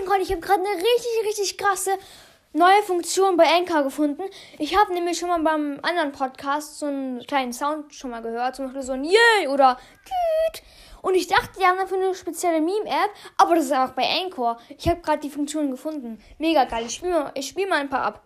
mein Gott, ich habe gerade eine richtig, richtig krasse neue Funktion bei Anchor gefunden. Ich habe nämlich schon mal beim anderen Podcast so einen kleinen Sound schon mal gehört. Zum Beispiel so ein Yay oder Tüt. Und ich dachte, die haben dafür eine spezielle Meme-App, aber das ist einfach bei Anchor. Ich habe gerade die Funktion gefunden. Mega geil. Ich spiele mal, spiel mal ein paar ab.